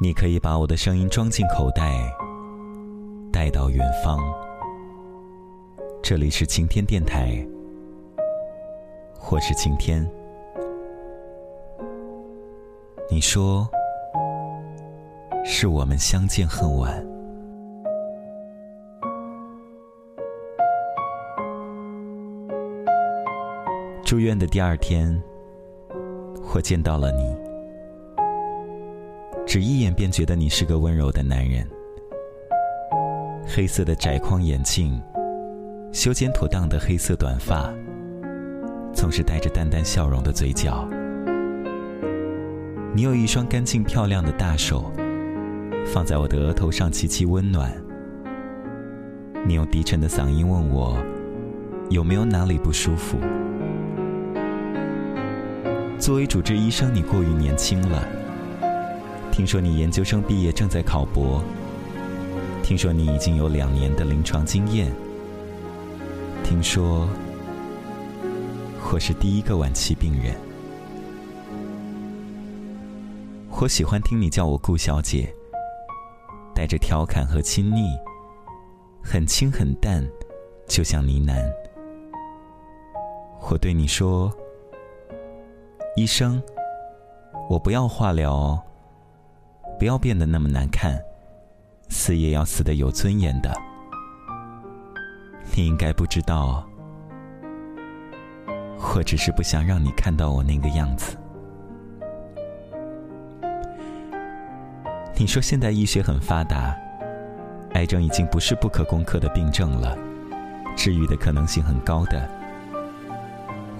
你可以把我的声音装进口袋，带到远方。这里是晴天电台，我是晴天。你说，是我们相见恨晚。住院的第二天，我见到了你。只一眼便觉得你是个温柔的男人。黑色的窄框眼镜，修剪妥当的黑色短发，总是带着淡淡笑容的嘴角。你有一双干净漂亮的大手，放在我的额头上，极其温暖。你用低沉的嗓音问我，有没有哪里不舒服？作为主治医生，你过于年轻了。听说你研究生毕业，正在考博。听说你已经有两年的临床经验。听说我是第一个晚期病人。我喜欢听你叫我顾小姐，带着调侃和亲昵，很轻很淡，就像呢喃。我对你说：“医生，我不要化疗哦。”不要变得那么难看，死也要死的有尊严的。你应该不知道，我只是不想让你看到我那个样子。你说现代医学很发达，癌症已经不是不可攻克的病症了，治愈的可能性很高的。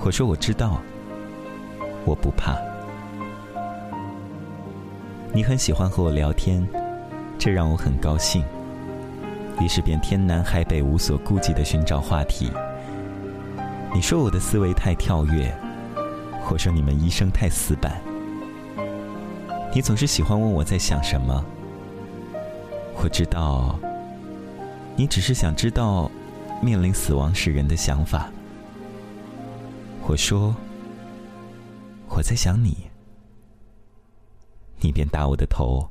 我说我知道，我不怕。你很喜欢和我聊天，这让我很高兴。于是便天南海北无所顾忌的寻找话题。你说我的思维太跳跃，我说你们医生太死板。你总是喜欢问我在想什么。我知道，你只是想知道面临死亡时人的想法。我说我在想你。你便打我的头，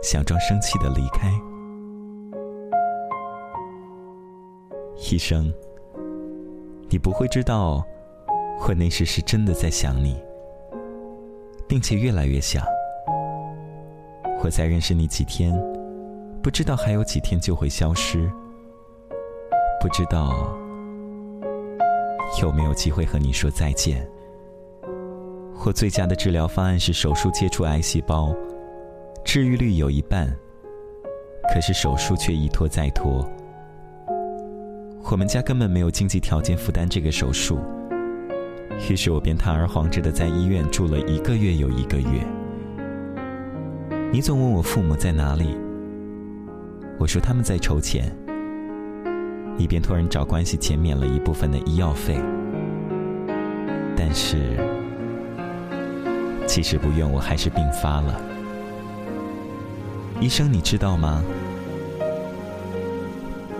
想装生气的离开。医生，你不会知道，我那时是真的在想你，并且越来越想。我才认识你几天，不知道还有几天就会消失，不知道有没有机会和你说再见。或最佳的治疗方案是手术切除癌细胞，治愈率有一半。可是手术却一拖再拖。我们家根本没有经济条件负担这个手术，于是我便堂而皇之的在医院住了一个月又一个月。你总问我父母在哪里，我说他们在筹钱。你便托人找关系减免了一部分的医药费，但是。其实不愿，我还是病发了。医生，你知道吗？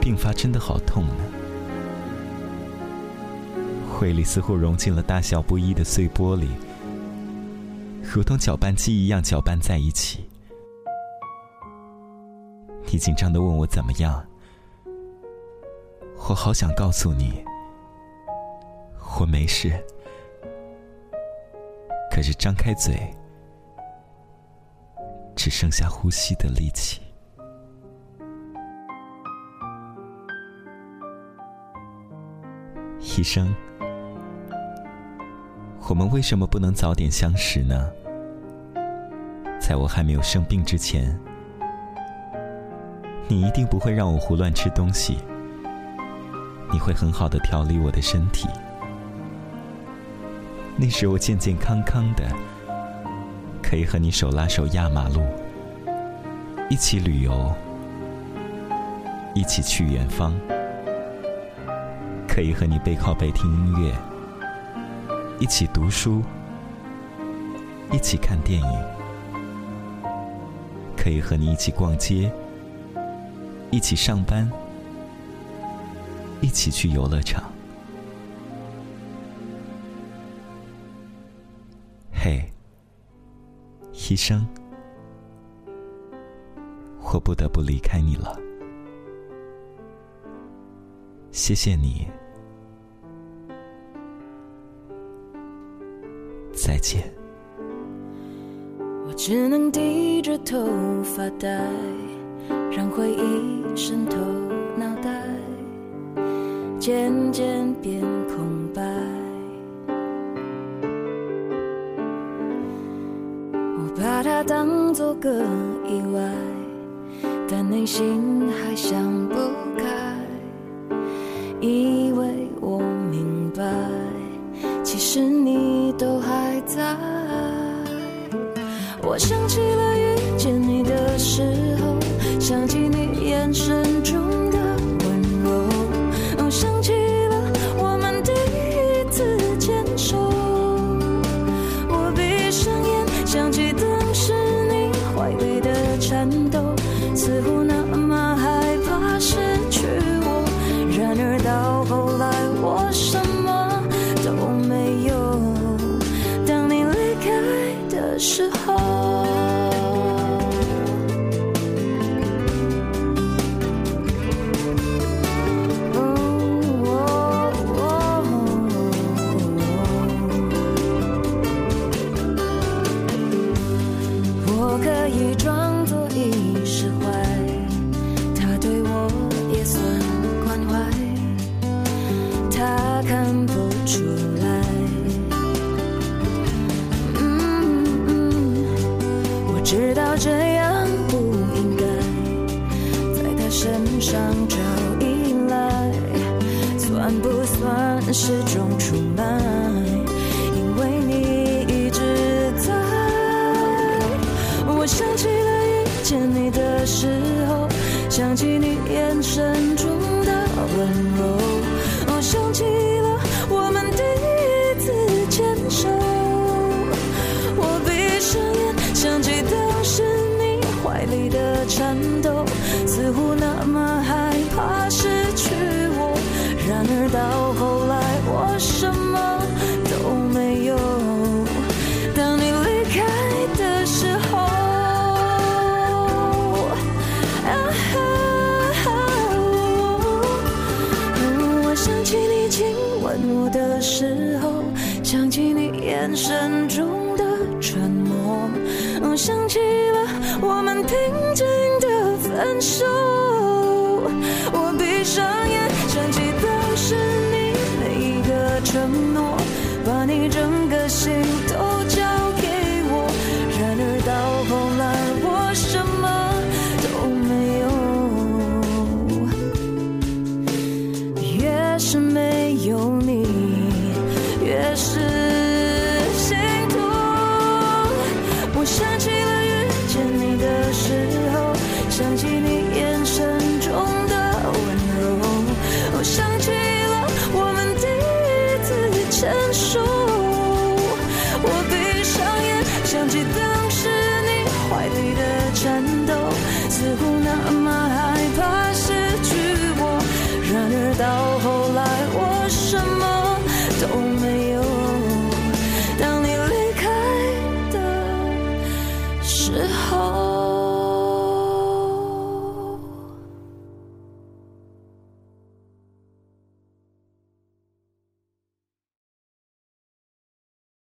病发真的好痛呢。胃里似乎融进了大小不一的碎玻璃，如同搅拌机一样搅拌在一起。你紧张的问我怎么样？我好想告诉你，我没事。可是张开嘴，只剩下呼吸的力气。医生，我们为什么不能早点相识呢？在我还没有生病之前，你一定不会让我胡乱吃东西，你会很好的调理我的身体。那时我健健康康的，可以和你手拉手压马路，一起旅游，一起去远方，可以和你背靠背听音乐，一起读书，一起看电影，可以和你一起逛街，一起上班，一起去游乐场。嘿，医生，我不得不离开你了。谢谢你，再见。我只能低着头发呆，让回忆渗透脑袋，渐渐变当做个意外，但内心还想不我可以装作已释怀，他对我也算关怀，他看不出来。嗯嗯，我知道这样不应该在他身上找依赖，算不算是种出卖？想起你眼神中的温柔，哦，想起了我们第一次牵手。我闭上眼，想起当时你怀里的颤抖，似乎那么害怕失去我。然而到后来，我什么都没有。当你离开的时候，啊的时候，想起你眼神中的沉默，想起了我们平静的分手。我闭上眼，想起当时你每一个承诺，把你整个心都交给我。然而到后来，我什么都没有。越是没想起了遇见你的时候，想起你眼神中的温柔，我想起了我们第一次牵手。